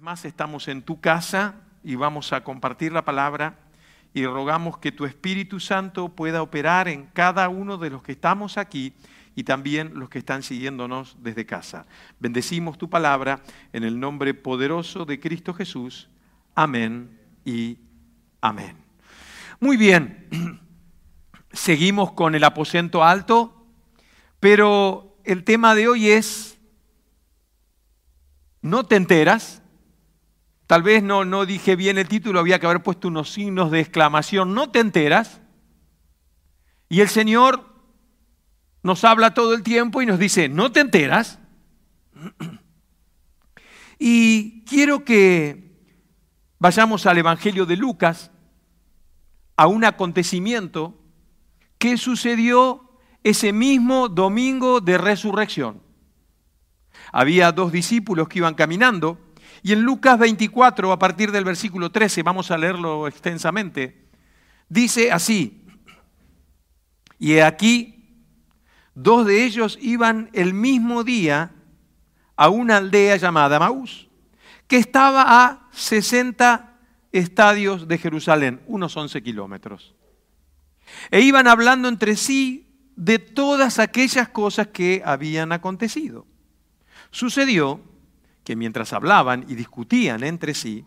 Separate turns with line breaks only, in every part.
más estamos en tu casa y vamos a compartir la palabra y rogamos que tu Espíritu Santo pueda operar en cada uno de los que estamos aquí y también los que están siguiéndonos desde casa. Bendecimos tu palabra en el nombre poderoso de Cristo Jesús. Amén y amén. Muy bien, seguimos con el aposento alto, pero el tema de hoy es, ¿no te enteras? Tal vez no, no dije bien el título, había que haber puesto unos signos de exclamación, ¿no te enteras? Y el Señor nos habla todo el tiempo y nos dice, ¿no te enteras? Y quiero que vayamos al Evangelio de Lucas, a un acontecimiento que sucedió ese mismo domingo de resurrección. Había dos discípulos que iban caminando y en Lucas 24, a partir del versículo 13, vamos a leerlo extensamente, dice así, y aquí Dos de ellos iban el mismo día a una aldea llamada Maús, que estaba a 60 estadios de Jerusalén, unos 11 kilómetros. E iban hablando entre sí de todas aquellas cosas que habían acontecido. Sucedió que mientras hablaban y discutían entre sí,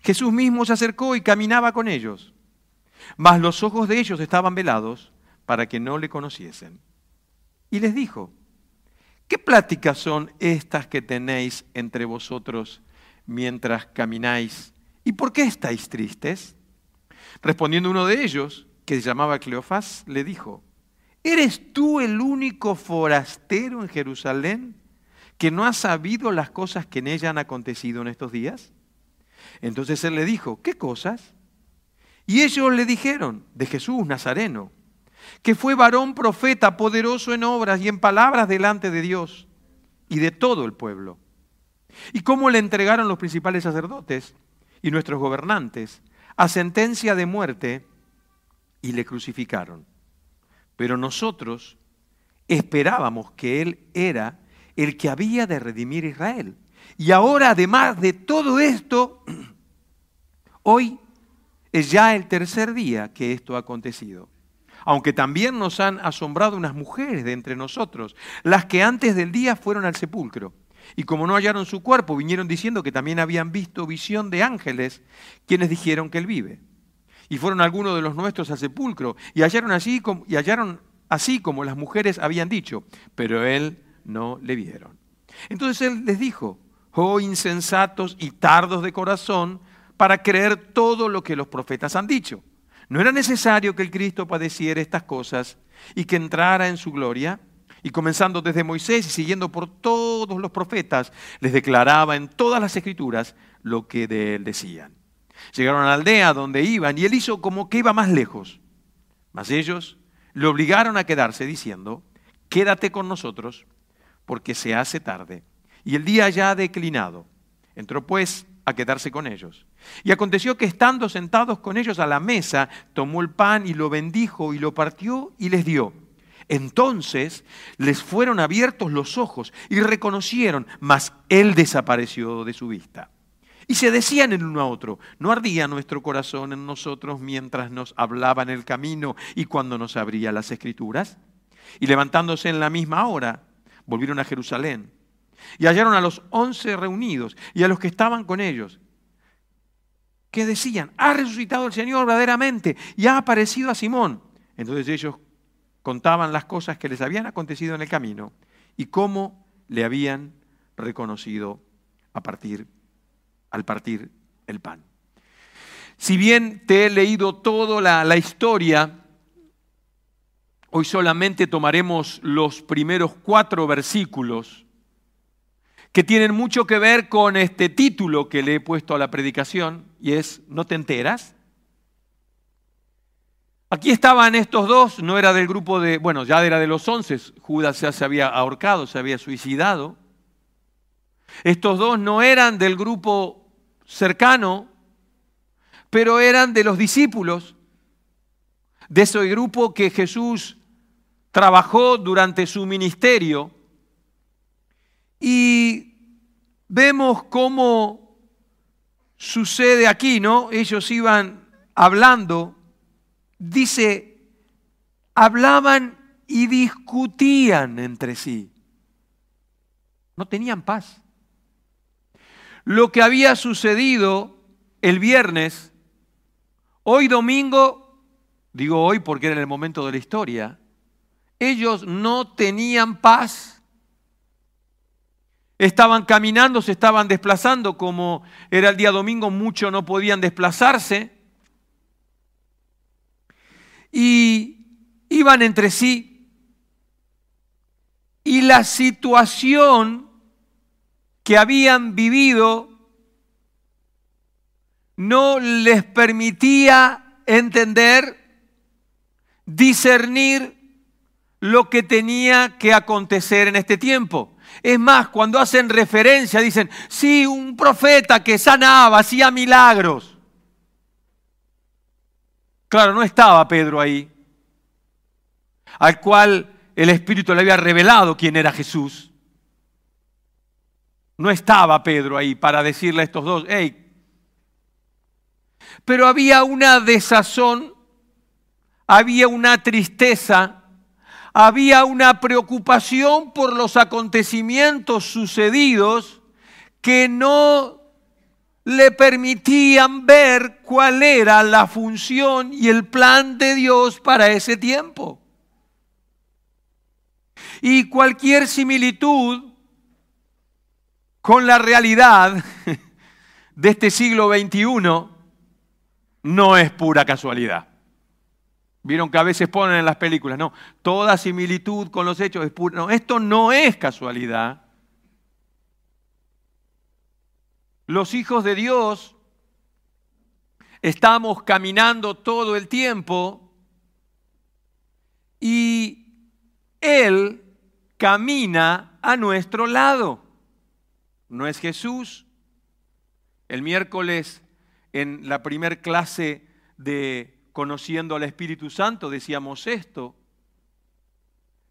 Jesús mismo se acercó y caminaba con ellos, mas los ojos de ellos estaban velados para que no le conociesen. Y les dijo, ¿qué pláticas son estas que tenéis entre vosotros mientras camináis? ¿Y por qué estáis tristes? Respondiendo uno de ellos, que se llamaba Cleofás, le dijo, ¿eres tú el único forastero en Jerusalén que no ha sabido las cosas que en ella han acontecido en estos días? Entonces él le dijo, ¿qué cosas? Y ellos le dijeron, de Jesús Nazareno que fue varón profeta, poderoso en obras y en palabras delante de Dios y de todo el pueblo. Y cómo le entregaron los principales sacerdotes y nuestros gobernantes a sentencia de muerte y le crucificaron. Pero nosotros esperábamos que Él era el que había de redimir Israel. Y ahora, además de todo esto, hoy es ya el tercer día que esto ha acontecido aunque también nos han asombrado unas mujeres de entre nosotros, las que antes del día fueron al sepulcro. Y como no hallaron su cuerpo, vinieron diciendo que también habían visto visión de ángeles, quienes dijeron que él vive. Y fueron algunos de los nuestros al sepulcro y hallaron así, y hallaron así como las mujeres habían dicho, pero él no le vieron. Entonces él les dijo, oh insensatos y tardos de corazón, para creer todo lo que los profetas han dicho. ¿No era necesario que el Cristo padeciera estas cosas y que entrara en su gloria? Y comenzando desde Moisés y siguiendo por todos los profetas, les declaraba en todas las escrituras lo que de él decían. Llegaron a la aldea donde iban y él hizo como que iba más lejos. Mas ellos le obligaron a quedarse diciendo, quédate con nosotros porque se hace tarde y el día ya ha declinado. Entró pues a quedarse con ellos. Y aconteció que estando sentados con ellos a la mesa, tomó el pan y lo bendijo y lo partió y les dio. Entonces les fueron abiertos los ojos y reconocieron, mas él desapareció de su vista. Y se decían el uno a otro, ¿no ardía nuestro corazón en nosotros mientras nos hablaba en el camino y cuando nos abría las escrituras? Y levantándose en la misma hora, volvieron a Jerusalén y hallaron a los once reunidos y a los que estaban con ellos, que decían, ha resucitado el Señor verdaderamente y ha aparecido a Simón. Entonces ellos contaban las cosas que les habían acontecido en el camino y cómo le habían reconocido a partir, al partir el pan. Si bien te he leído toda la, la historia, hoy solamente tomaremos los primeros cuatro versículos que tienen mucho que ver con este título que le he puesto a la predicación, y es ¿No te enteras? Aquí estaban estos dos, no era del grupo de, bueno, ya era de los once, Judas ya se había ahorcado, se había suicidado. Estos dos no eran del grupo cercano, pero eran de los discípulos, de ese grupo que Jesús trabajó durante su ministerio y vemos cómo sucede aquí, ¿no? Ellos iban hablando, dice, hablaban y discutían entre sí. No tenían paz. Lo que había sucedido el viernes, hoy domingo, digo hoy porque era el momento de la historia, ellos no tenían paz. Estaban caminando, se estaban desplazando, como era el día domingo, muchos no podían desplazarse. Y iban entre sí. Y la situación que habían vivido no les permitía entender, discernir lo que tenía que acontecer en este tiempo. Es más, cuando hacen referencia, dicen, sí, un profeta que sanaba, hacía milagros. Claro, no estaba Pedro ahí, al cual el Espíritu le había revelado quién era Jesús. No estaba Pedro ahí para decirle a estos dos, hey, pero había una desazón, había una tristeza, había una preocupación por los acontecimientos sucedidos que no le permitían ver cuál era la función y el plan de Dios para ese tiempo. Y cualquier similitud con la realidad de este siglo XXI no es pura casualidad. Vieron que a veces ponen en las películas, no, toda similitud con los hechos es pura. No, esto no es casualidad. Los hijos de Dios estamos caminando todo el tiempo y Él camina a nuestro lado. No es Jesús. El miércoles en la primer clase de Conociendo al Espíritu Santo decíamos esto.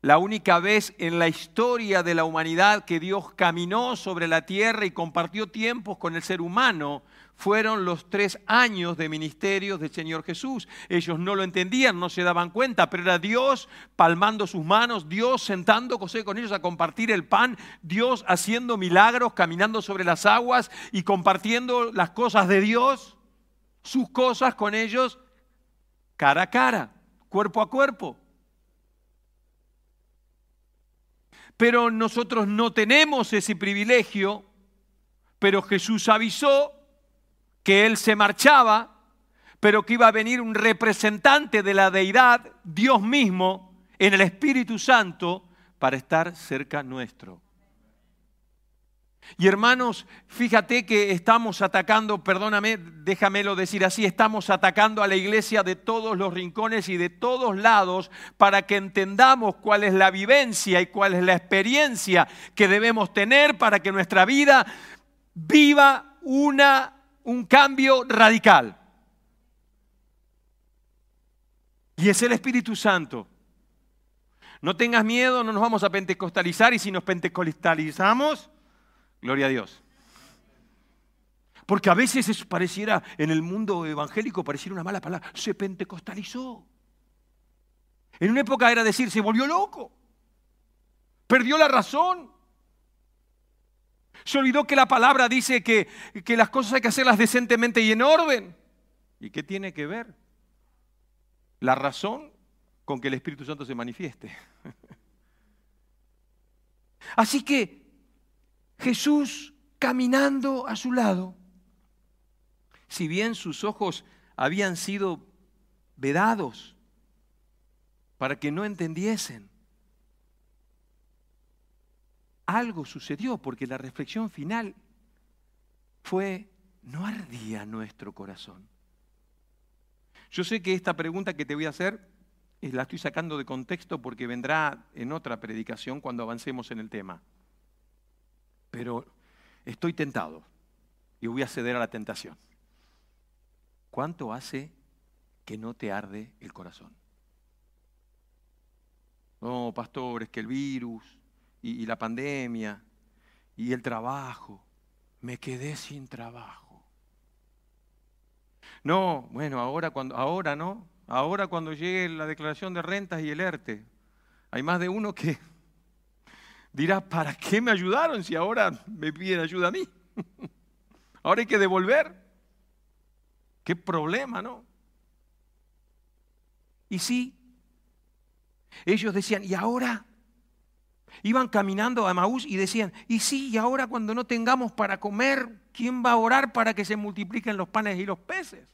La única vez en la historia de la humanidad que Dios caminó sobre la tierra y compartió tiempos con el ser humano fueron los tres años de ministerio del Señor Jesús. Ellos no lo entendían, no se daban cuenta, pero era Dios palmando sus manos, Dios sentándose con ellos a compartir el pan, Dios haciendo milagros, caminando sobre las aguas y compartiendo las cosas de Dios sus cosas con ellos cara a cara, cuerpo a cuerpo. Pero nosotros no tenemos ese privilegio, pero Jesús avisó que Él se marchaba, pero que iba a venir un representante de la deidad, Dios mismo, en el Espíritu Santo, para estar cerca nuestro. Y hermanos, fíjate que estamos atacando, perdóname, déjamelo decir así, estamos atacando a la iglesia de todos los rincones y de todos lados para que entendamos cuál es la vivencia y cuál es la experiencia que debemos tener para que nuestra vida viva una, un cambio radical. Y es el Espíritu Santo. No tengas miedo, no nos vamos a pentecostalizar y si nos pentecostalizamos Gloria a Dios. Porque a veces eso pareciera, en el mundo evangélico, pareciera una mala palabra. Se pentecostalizó. En una época era decir, se volvió loco. Perdió la razón. Se olvidó que la palabra dice que, que las cosas hay que hacerlas decentemente y en orden. ¿Y qué tiene que ver? La razón con que el Espíritu Santo se manifieste. Así que Jesús caminando a su lado, si bien sus ojos habían sido vedados para que no entendiesen, algo sucedió porque la reflexión final fue, ¿no ardía nuestro corazón? Yo sé que esta pregunta que te voy a hacer eh, la estoy sacando de contexto porque vendrá en otra predicación cuando avancemos en el tema pero estoy tentado y voy a ceder a la tentación. ¿Cuánto hace que no te arde el corazón? No, pastor, es que el virus y, y la pandemia y el trabajo, me quedé sin trabajo. No, bueno, ahora cuando, ahora no, ahora cuando llegue la declaración de rentas y el ERTE. Hay más de uno que dirá, ¿para qué me ayudaron si ahora me piden ayuda a mí? ahora hay que devolver. Qué problema, ¿no? Y sí, ellos decían, ¿y ahora? Iban caminando a Maús y decían, y sí, y ahora cuando no tengamos para comer, ¿quién va a orar para que se multipliquen los panes y los peces?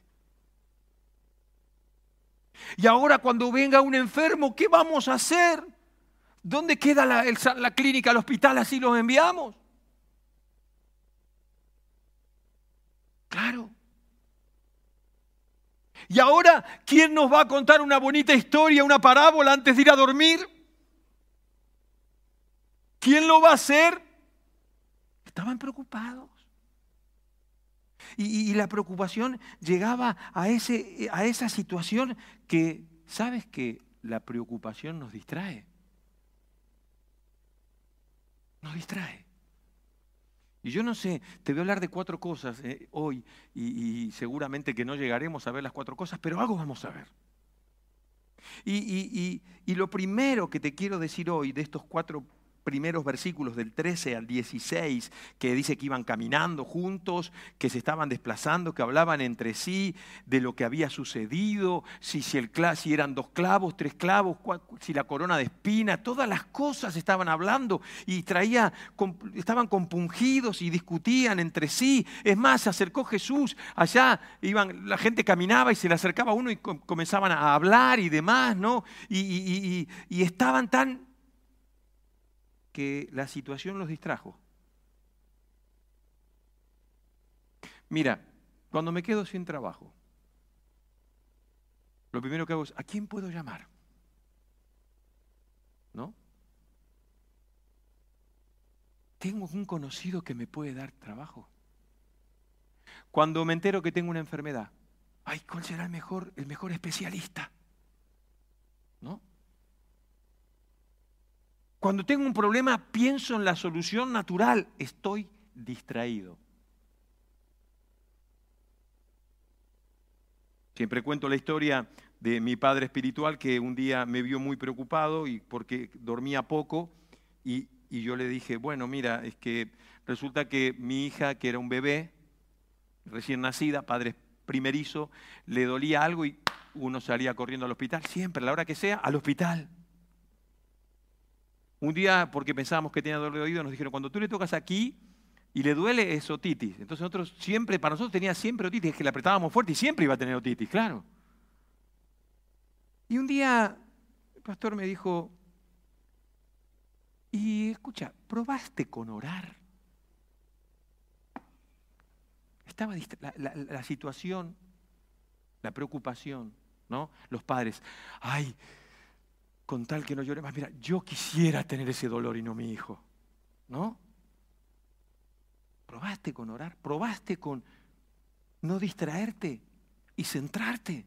Y ahora cuando venga un enfermo, ¿qué vamos a hacer? ¿Dónde queda la, clínica, el hospital? Así los enviamos. Claro. Y ahora, ¿quién nos va a contar una bonita historia, una parábola antes de ir a dormir? ¿Quién lo va a hacer? Estaban preocupados. Y, la preocupación llegaba a, ese, a esa situación que, ¿sabes que la preocupación nos distrae? Nos distrae. Y yo no sé, te voy a hablar de cuatro cosas eh, hoy y, seguramente que no llegaremos a ver las cuatro cosas, pero algo vamos a ver. Y, y, lo primero que te quiero decir hoy de estos cuatro primeros versículos del 13 al 16, que dice que iban caminando juntos, que se estaban desplazando, que hablaban entre sí de lo que había sucedido, si, si, el, si eran dos clavos, tres clavos, si la corona de espina, todas las cosas estaban hablando y traía, estaban compungidos y discutían entre sí. Es más, se acercó Jesús, allá iban, la gente caminaba y se le acercaba a uno y comenzaban a hablar y demás, ¿no? y, y estaban tan que la situación los distrajo. Mira, cuando me quedo sin trabajo, lo primero que hago es, ¿a quién puedo llamar? ¿No? Tengo un conocido que me puede dar trabajo. Cuando me entero que tengo una enfermedad, ay, ¿cuál será el mejor, el mejor especialista? ¿No? Cuando tengo un problema, pienso en la solución natural. Estoy distraído. Siempre cuento la historia de mi padre espiritual que un día me vio muy preocupado y porque dormía poco y, y, yo le dije, bueno, mira, es que resulta que mi hija, que era un bebé, recién nacida, padre primerizo, le dolía algo y uno salía corriendo al hospital, siempre, a la hora que sea, al hospital. Un día, porque pensábamos que tenía dolor de oído, nos dijeron, cuando tú le tocas aquí y le duele, es otitis. Entonces nosotros siempre, para nosotros tenía siempre otitis, es que le apretábamos fuerte y siempre iba a tener otitis, claro. Y un día el pastor me dijo, y escucha, ¿probaste con orar? Estaba la, la situación, la preocupación, ¿no? Los padres, ay, con tal que no llore más. Mira, yo quisiera tener ese dolor y no mi hijo. ¿No? Probaste con orar, probaste con no distraerte y centrarte.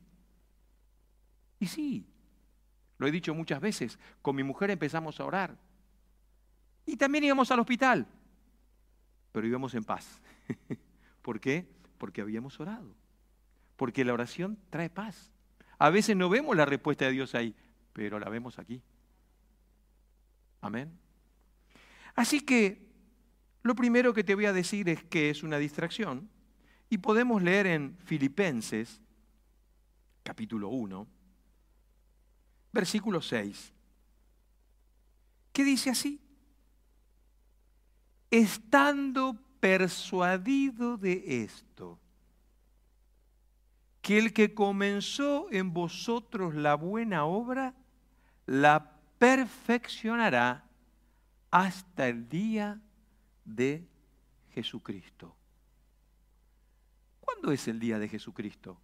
Y sí, lo he dicho muchas veces, con mi mujer empezamos a orar. Y también íbamos al hospital, pero íbamos en paz. ¿Por qué? Porque habíamos orado. Porque la oración trae paz. A veces no vemos la respuesta de Dios ahí, pero la vemos aquí. Amén. Así que lo primero que te voy a decir es que es una distracción y podemos leer en Filipenses capítulo 1, versículo 6, que dice así, estando persuadido de esto, que el que comenzó en vosotros la buena obra, la perfeccionará hasta el día de Jesucristo. ¿Cuándo es el día de Jesucristo?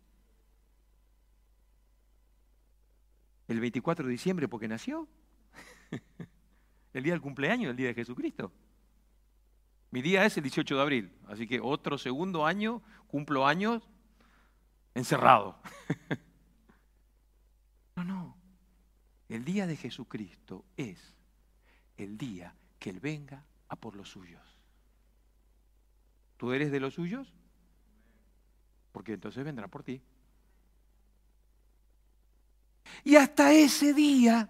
El 24 de diciembre porque nació. el día del cumpleaños, el día de Jesucristo. Mi día es el 18 de abril, así que otro segundo año, cumplo años encerrado. no, no. El día de Jesucristo es el día que Él venga a por los suyos. ¿Tú eres de los suyos? porque entonces vendrá por ti. Y hasta ese día,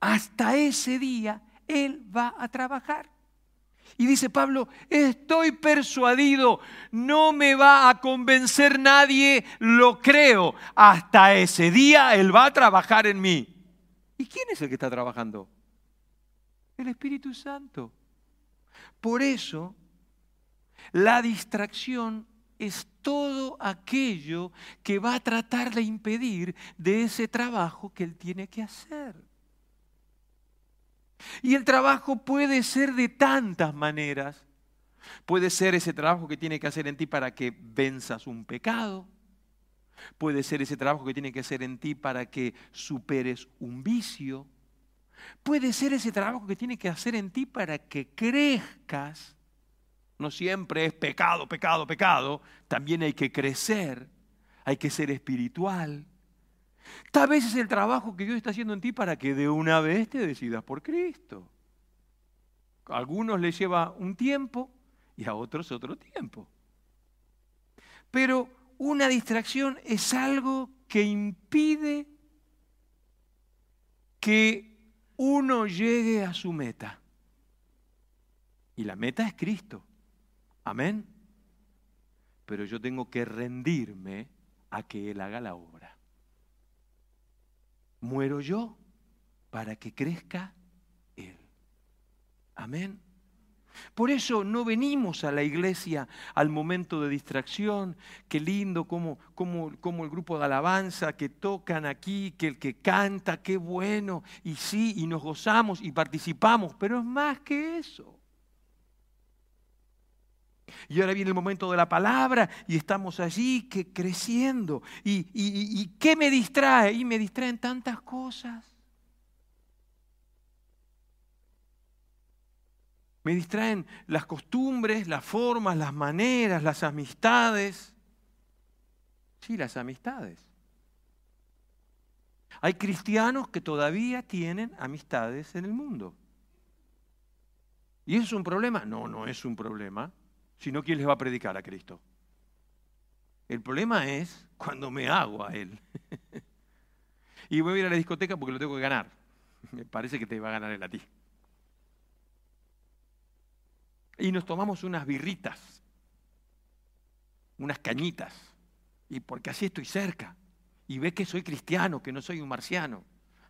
hasta ese día, Él va a trabajar. Y dice Pablo, estoy persuadido, no me va a convencer nadie, lo creo. Hasta ese día Él va a trabajar en mí. ¿Y quién es el que está trabajando? El Espíritu Santo. Por eso, la distracción es todo aquello que va a tratar de impedir de ese trabajo que Él tiene que hacer. Y el trabajo puede ser de tantas maneras. Puede ser ese trabajo que tiene que hacer en ti para que venzas un pecado. Puede ser ese trabajo que tiene que hacer en ti para que superes un vicio. Puede ser ese trabajo que tiene que hacer en ti para que crezcas. No siempre es pecado, pecado, pecado. También hay que crecer, hay que ser espiritual. Tal vez es el trabajo que Dios está haciendo en ti para que de una vez te decidas por Cristo. A algunos les lleva un tiempo y a otros otro tiempo. Pero una distracción es algo que impide que uno llegue a su meta. Y la meta es Cristo. Amén. Pero yo tengo que rendirme a que Él haga la obra muero yo para que crezca Él. Amén. Por eso no venimos a la iglesia al momento de distracción. Qué lindo como, como, el grupo de alabanza que tocan aquí, que el que canta, qué bueno. Y sí, y nos gozamos y participamos, pero es más que eso. Y ahora viene el momento de la palabra y estamos allí que creciendo. ¿Y, y, qué me distrae? Y me distraen tantas cosas. Me distraen las costumbres, las formas, las maneras, las amistades. Sí, las amistades. Hay cristianos que todavía tienen amistades en el mundo. ¿Y eso es un problema? No, no es un problema. Si no, ¿quién les va a predicar a Cristo? El problema es cuando me hago a Él. y voy a ir a la discoteca porque lo tengo que ganar. Me parece que te va a ganar Él a ti. Y nos tomamos unas birritas, unas cañitas, y porque así estoy cerca. Y ve que soy cristiano, que no soy un marciano.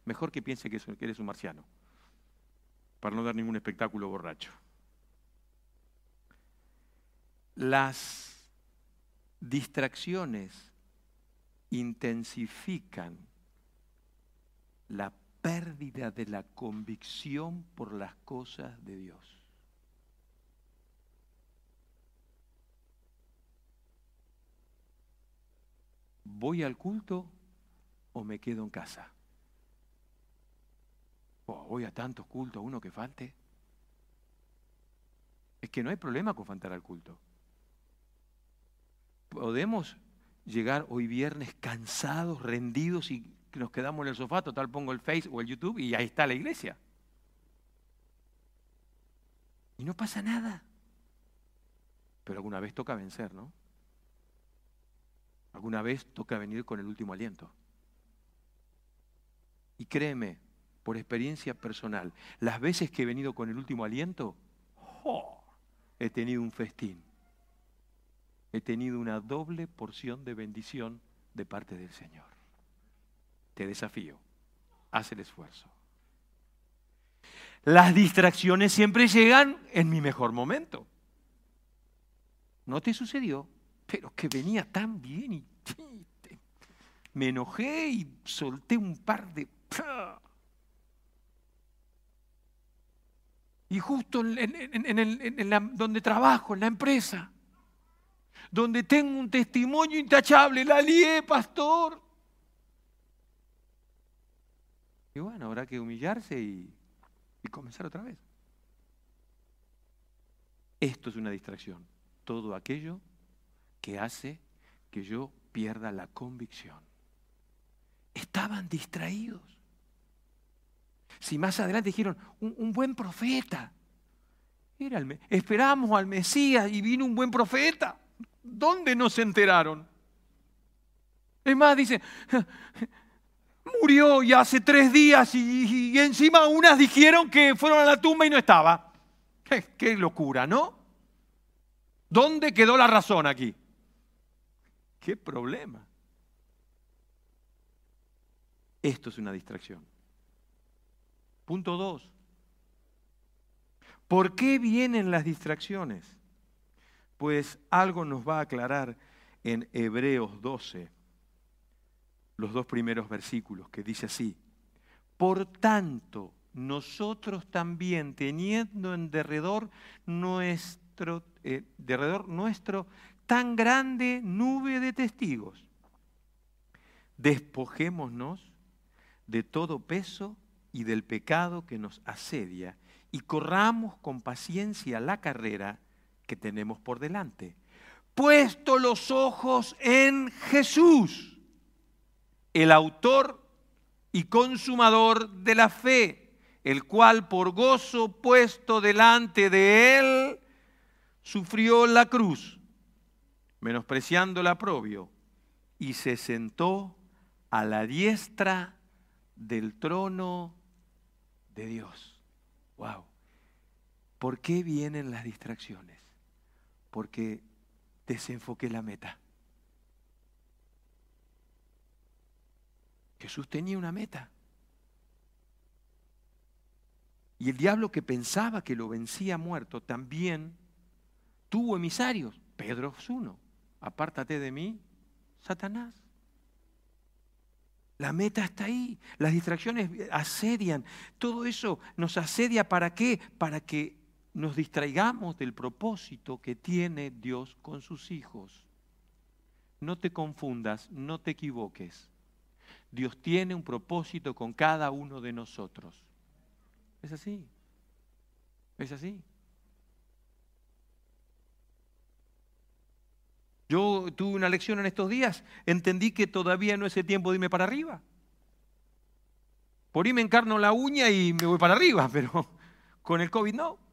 Mejor que piense que eres un marciano, para no dar ningún espectáculo borracho las distracciones intensifican la pérdida de la convicción por las cosas de Dios. ¿Voy al culto o me quedo en casa? ¿O voy a tantos cultos, uno que falte? Es que no hay problema con faltar al culto podemos llegar hoy viernes cansados, rendidos y nos quedamos en el sofá, total pongo el Face o el YouTube y ahí está la iglesia. Y no pasa nada. Pero alguna vez toca vencer, ¿no? Alguna vez toca venir con el último aliento. Y créeme, por experiencia personal, las veces que he venido con el último aliento, he tenido un festín he tenido una doble porción de bendición de parte del Señor. Te desafío, haz el esfuerzo. Las distracciones siempre llegan en mi mejor momento. No te sucedió, pero que venía tan bien y me enojé y solté un par de... Y justo en, donde trabajo, en la empresa, donde tengo un testimonio intachable, la lié, pastor. Y bueno, habrá que humillarse y, comenzar otra vez. Esto es una distracción. Todo aquello que hace que yo pierda la convicción. Estaban distraídos. Si más adelante dijeron, un, buen profeta. Era esperábamos al Mesías y vino un buen profeta ¿dónde no se enteraron? Es más, dice, murió y hace tres días y, encima unas dijeron que fueron a la tumba y no estaba. qué locura, ¿no? ¿Dónde quedó la razón aquí? ¿Qué problema? Esto es una distracción. Punto dos. ¿Por qué vienen las distracciones? Pues algo nos va a aclarar en Hebreos 12, los dos primeros versículos, que dice así, por tanto, nosotros también, teniendo en derredor nuestro, eh, derredor nuestro tan grande nube de testigos, despojémonos de todo peso y del pecado que nos asedia y corramos con paciencia la carrera que tenemos por delante. Puesto los ojos en Jesús, el autor y consumador de la fe, el cual por gozo puesto delante de él, sufrió la cruz, menospreciando el aprobio, y se sentó a la diestra del trono de Dios. Wow. ¿Por qué vienen las distracciones? Porque desenfoqué la meta. Jesús tenía una meta. Y el diablo que pensaba que lo vencía muerto también tuvo emisarios. Pedro es uno. Apártate de mí, Satanás. La meta está ahí. Las distracciones asedian. Todo eso nos asedia para qué? Para que nos distraigamos del propósito que tiene Dios con sus hijos. No te confundas, no te equivoques. Dios tiene un propósito con cada uno de nosotros. Es así. Es así. Yo tuve una lección en estos días, entendí que todavía no es el tiempo de irme para arriba. Por ahí me encarno la uña y me voy para arriba, pero con el COVID no.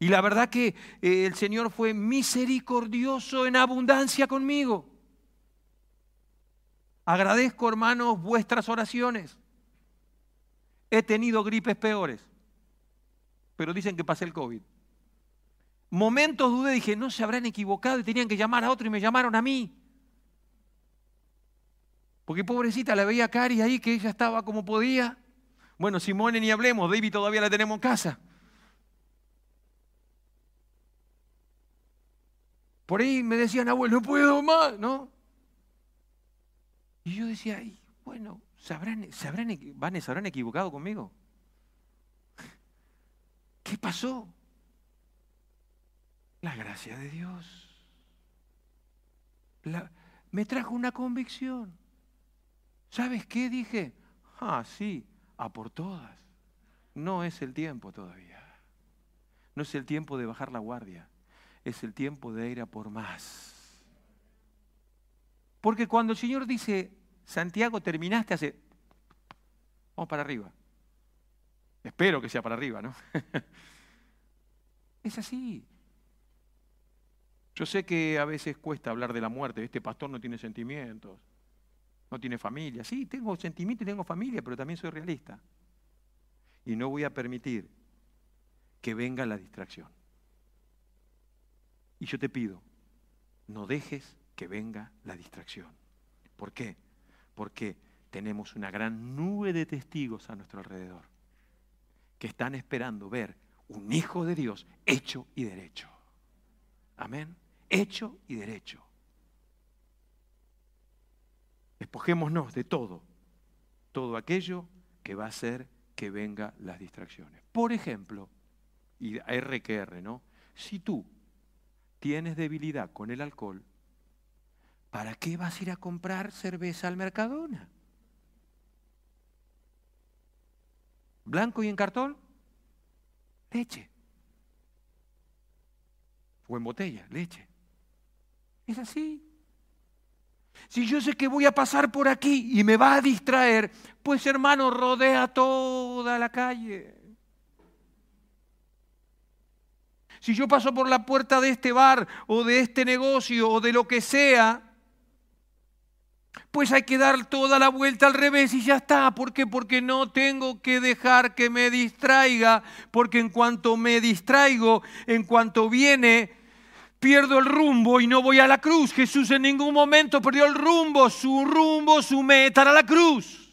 Y la verdad que eh, el Señor fue misericordioso en abundancia conmigo. Agradezco, hermanos, vuestras oraciones. He tenido gripes peores, pero dicen que pasé el COVID. Momentos dudé, dije, no se habrán equivocado y tenían que llamar a otro y me llamaron a mí. Porque pobrecita la veía a Cari ahí que ella estaba como podía. Bueno, Simone ni hablemos, David todavía la tenemos en casa. Por ahí me decían, abuelo, no puedo más, ¿no? Y yo decía, bueno, ¿se habrán, se habrán, ¿se habrán equivocado conmigo? ¿Qué pasó? La gracia de Dios. me trajo una convicción. ¿Sabes qué dije? Ah, sí, a por todas. No es el tiempo todavía. No es el tiempo de bajar la guardia. Es el tiempo de ir a por más. Porque cuando el Señor dice, Santiago, terminaste hace... Vamos para arriba. Espero que sea para arriba, ¿no? es así. Yo sé que a veces cuesta hablar de la muerte. Este pastor no tiene sentimientos, no tiene familia. Sí, tengo sentimientos y tengo familia, pero también soy realista. Y no voy a permitir que venga la distracción. Y yo te pido, no dejes que venga la distracción. ¿Por qué? Porque tenemos una gran nube de testigos a nuestro alrededor que están esperando ver un hijo de Dios hecho y derecho. Amén hecho y derecho. Despojémonos de todo, todo aquello que va a hacer que venga las distracciones. Por ejemplo, y R, ¿no? Si tú tienes debilidad con el alcohol, ¿para qué vas a ir a comprar cerveza al Mercadona? ¿Blanco y en cartón? Leche. O en botella, leche. Es así. Si yo sé que voy a pasar por aquí y me va a distraer, pues hermano, rodea toda la calle. Si yo paso por la puerta de este bar o de este negocio o de lo que sea, pues hay que dar toda la vuelta al revés y ya está. ¿Por qué? Porque no tengo que dejar que me distraiga, porque en cuanto me distraigo, en cuanto viene, pierdo el rumbo y no voy a la cruz. Jesús en ningún momento perdió el rumbo, su rumbo, su meta era la cruz.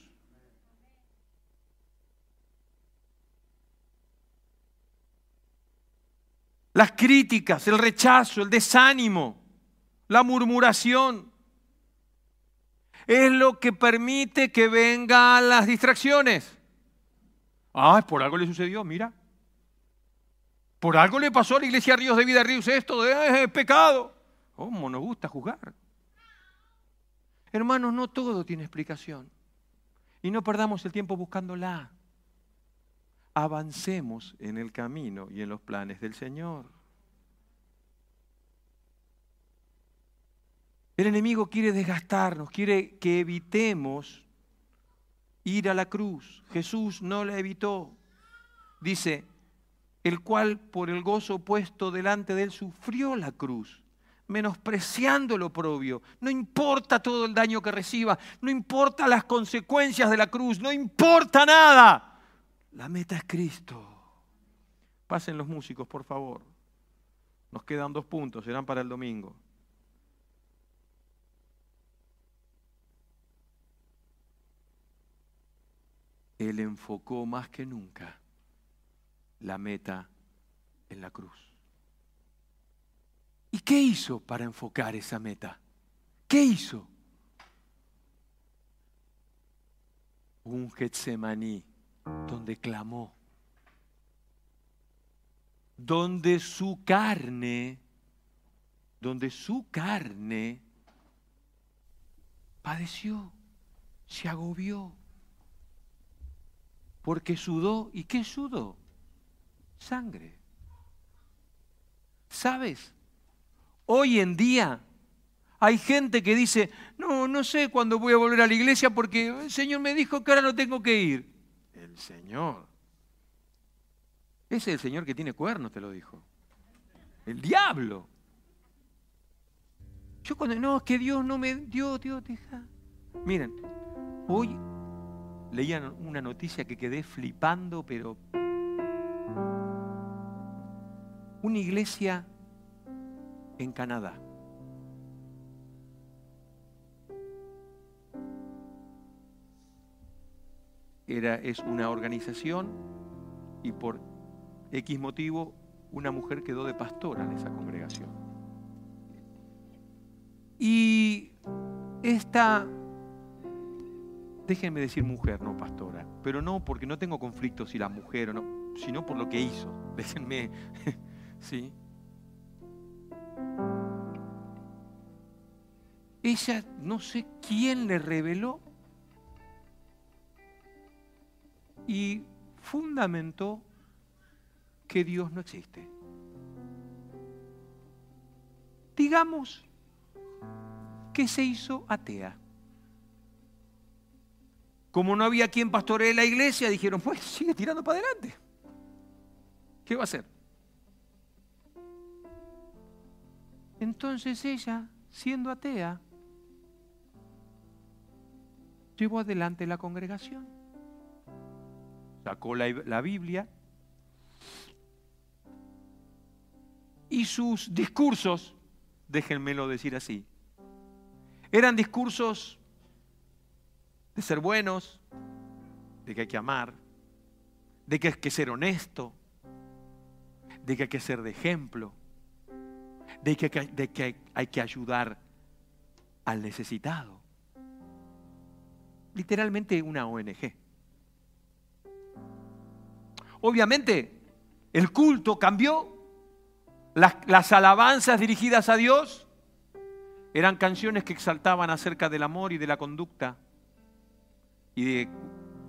Las críticas, el rechazo, el desánimo, la murmuración es lo que permite que vengan las distracciones. Ah, por algo le sucedió, mira. Por algo le pasó a la iglesia Ríos de Vida Ríos esto, de, es pecado. ¿Cómo nos gusta juzgar? Hermanos, no todo tiene explicación. Y no perdamos el tiempo buscándola. Avancemos en el camino y en los planes del Señor. El enemigo quiere desgastarnos, quiere que evitemos ir a la cruz. Jesús no la evitó. Dice, el cual por el gozo puesto delante de él sufrió la cruz, menospreciando lo propio. No importa todo el daño que reciba, no importa las consecuencias de la cruz, no importa nada. La meta es Cristo. Pasen los músicos, por favor. Nos quedan dos puntos, serán para el domingo. Él enfocó más que nunca la meta en la cruz. ¿Y qué hizo para enfocar esa meta? ¿Qué hizo? Un Getsemaní donde clamó, donde su carne, donde su carne padeció, se agobió porque sudó. ¿Y qué sudó? Sangre. ¿Sabes? Hoy en día hay gente que dice, no, no sé cuándo voy a volver a la iglesia porque el Señor me dijo que ahora no tengo que ir. El Señor. Ese es el Señor que tiene cuernos, te lo dijo. El diablo. Yo cuando, no, es que Dios no me dio, Dios deja. Miren, hoy leía una noticia que quedé flipando, pero una iglesia en Canadá. Era, es una organización y por X motivo una mujer quedó de pastora en esa congregación. Y esta déjenme decir mujer, no pastora, pero no porque no tengo conflicto si la mujer o no, sino por lo que hizo. Déjenme, ¿sí? Ella, no sé quién le reveló y fundamentó que Dios no existe. Digamos que se hizo atea. Como no había quien pastoree la iglesia, dijeron, pues sigue tirando para adelante. ¿Qué va a hacer? Entonces ella, siendo atea, llevó adelante la congregación. Sacó la, la Biblia y sus discursos, déjenmelo decir así, eran discursos de ser buenos, de que hay que amar, de que hay que ser honesto, de que hay que ser de ejemplo, de que, de que hay que ayudar al necesitado. Literalmente una ONG. Obviamente, el culto cambió. Las, alabanzas dirigidas a Dios eran canciones que exaltaban acerca del amor y de la conducta y de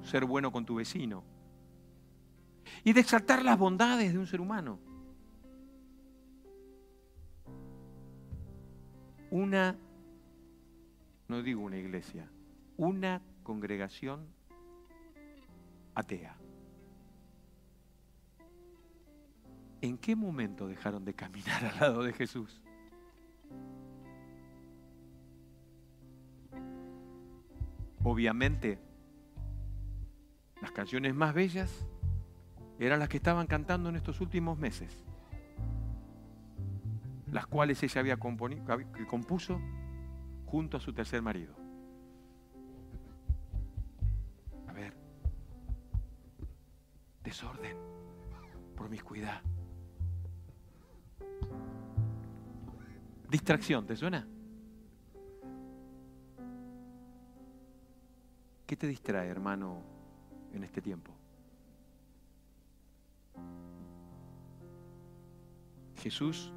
ser bueno con tu vecino. Y de exaltar las bondades de un ser humano. Una, no digo una iglesia, una congregación atea. ¿En qué momento dejaron de caminar al lado de Jesús? Obviamente, las canciones más bellas eran las que estaban cantando en estos últimos meses, las cuales ella había compuso junto a su tercer marido. A ver, desorden, promiscuidad, distracción, ¿te suena? ¿Qué te distrae, hermano, en este tiempo? Jesús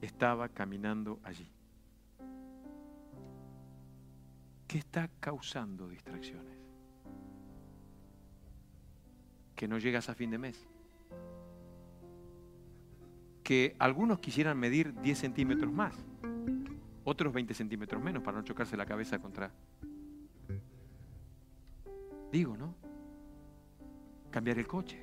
estaba caminando allí. ¿Qué está causando distracciones? Que no llegas a fin de mes. Que algunos quisieran medir 10 centímetros más, otros 20 centímetros menos para no chocarse la cabeza contra... Digo, ¿no? Cambiar el coche.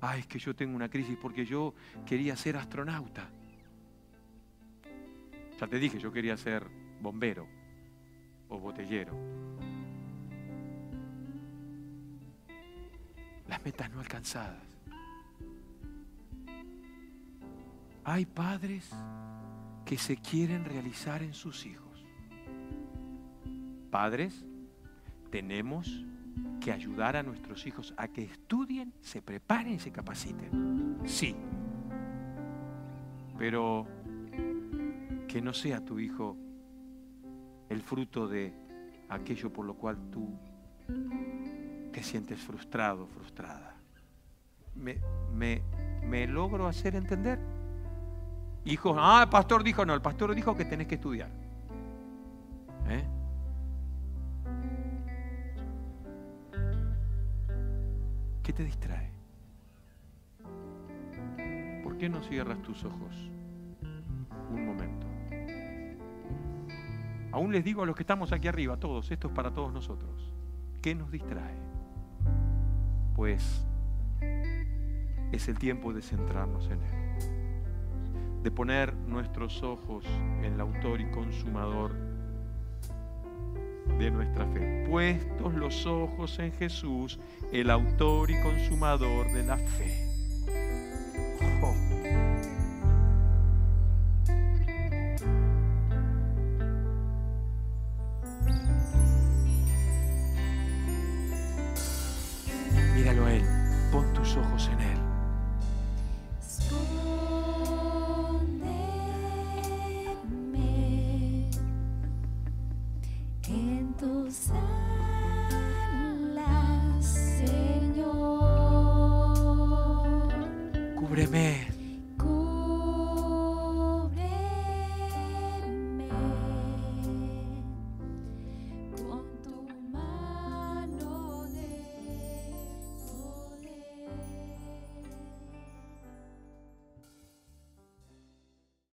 Ay, es que yo tengo una crisis porque yo quería ser astronauta. Ya te dije, yo quería ser bombero o botellero. Las metas no alcanzadas. Hay padres que se quieren realizar en sus hijos. Padres, tenemos que ayudar a nuestros hijos a que estudien, se preparen se capaciten. Sí. Pero que no sea tu hijo el fruto de aquello por lo cual tú te sientes frustrado, frustrada. ¿Me, me, logro hacer entender? Hijos, ah, el pastor dijo, no, el pastor dijo que tenés que estudiar. ¿Eh? ¿Qué te distrae? ¿Por qué no cierras tus ojos un momento? Aún les digo a los que estamos aquí arriba, todos, esto es para todos nosotros. ¿Qué nos distrae? Pues es el tiempo de centrarnos en Él, de poner nuestros ojos en el autor y consumador de nuestra fe. Puestos los ojos en Jesús, el autor y consumador de la fe.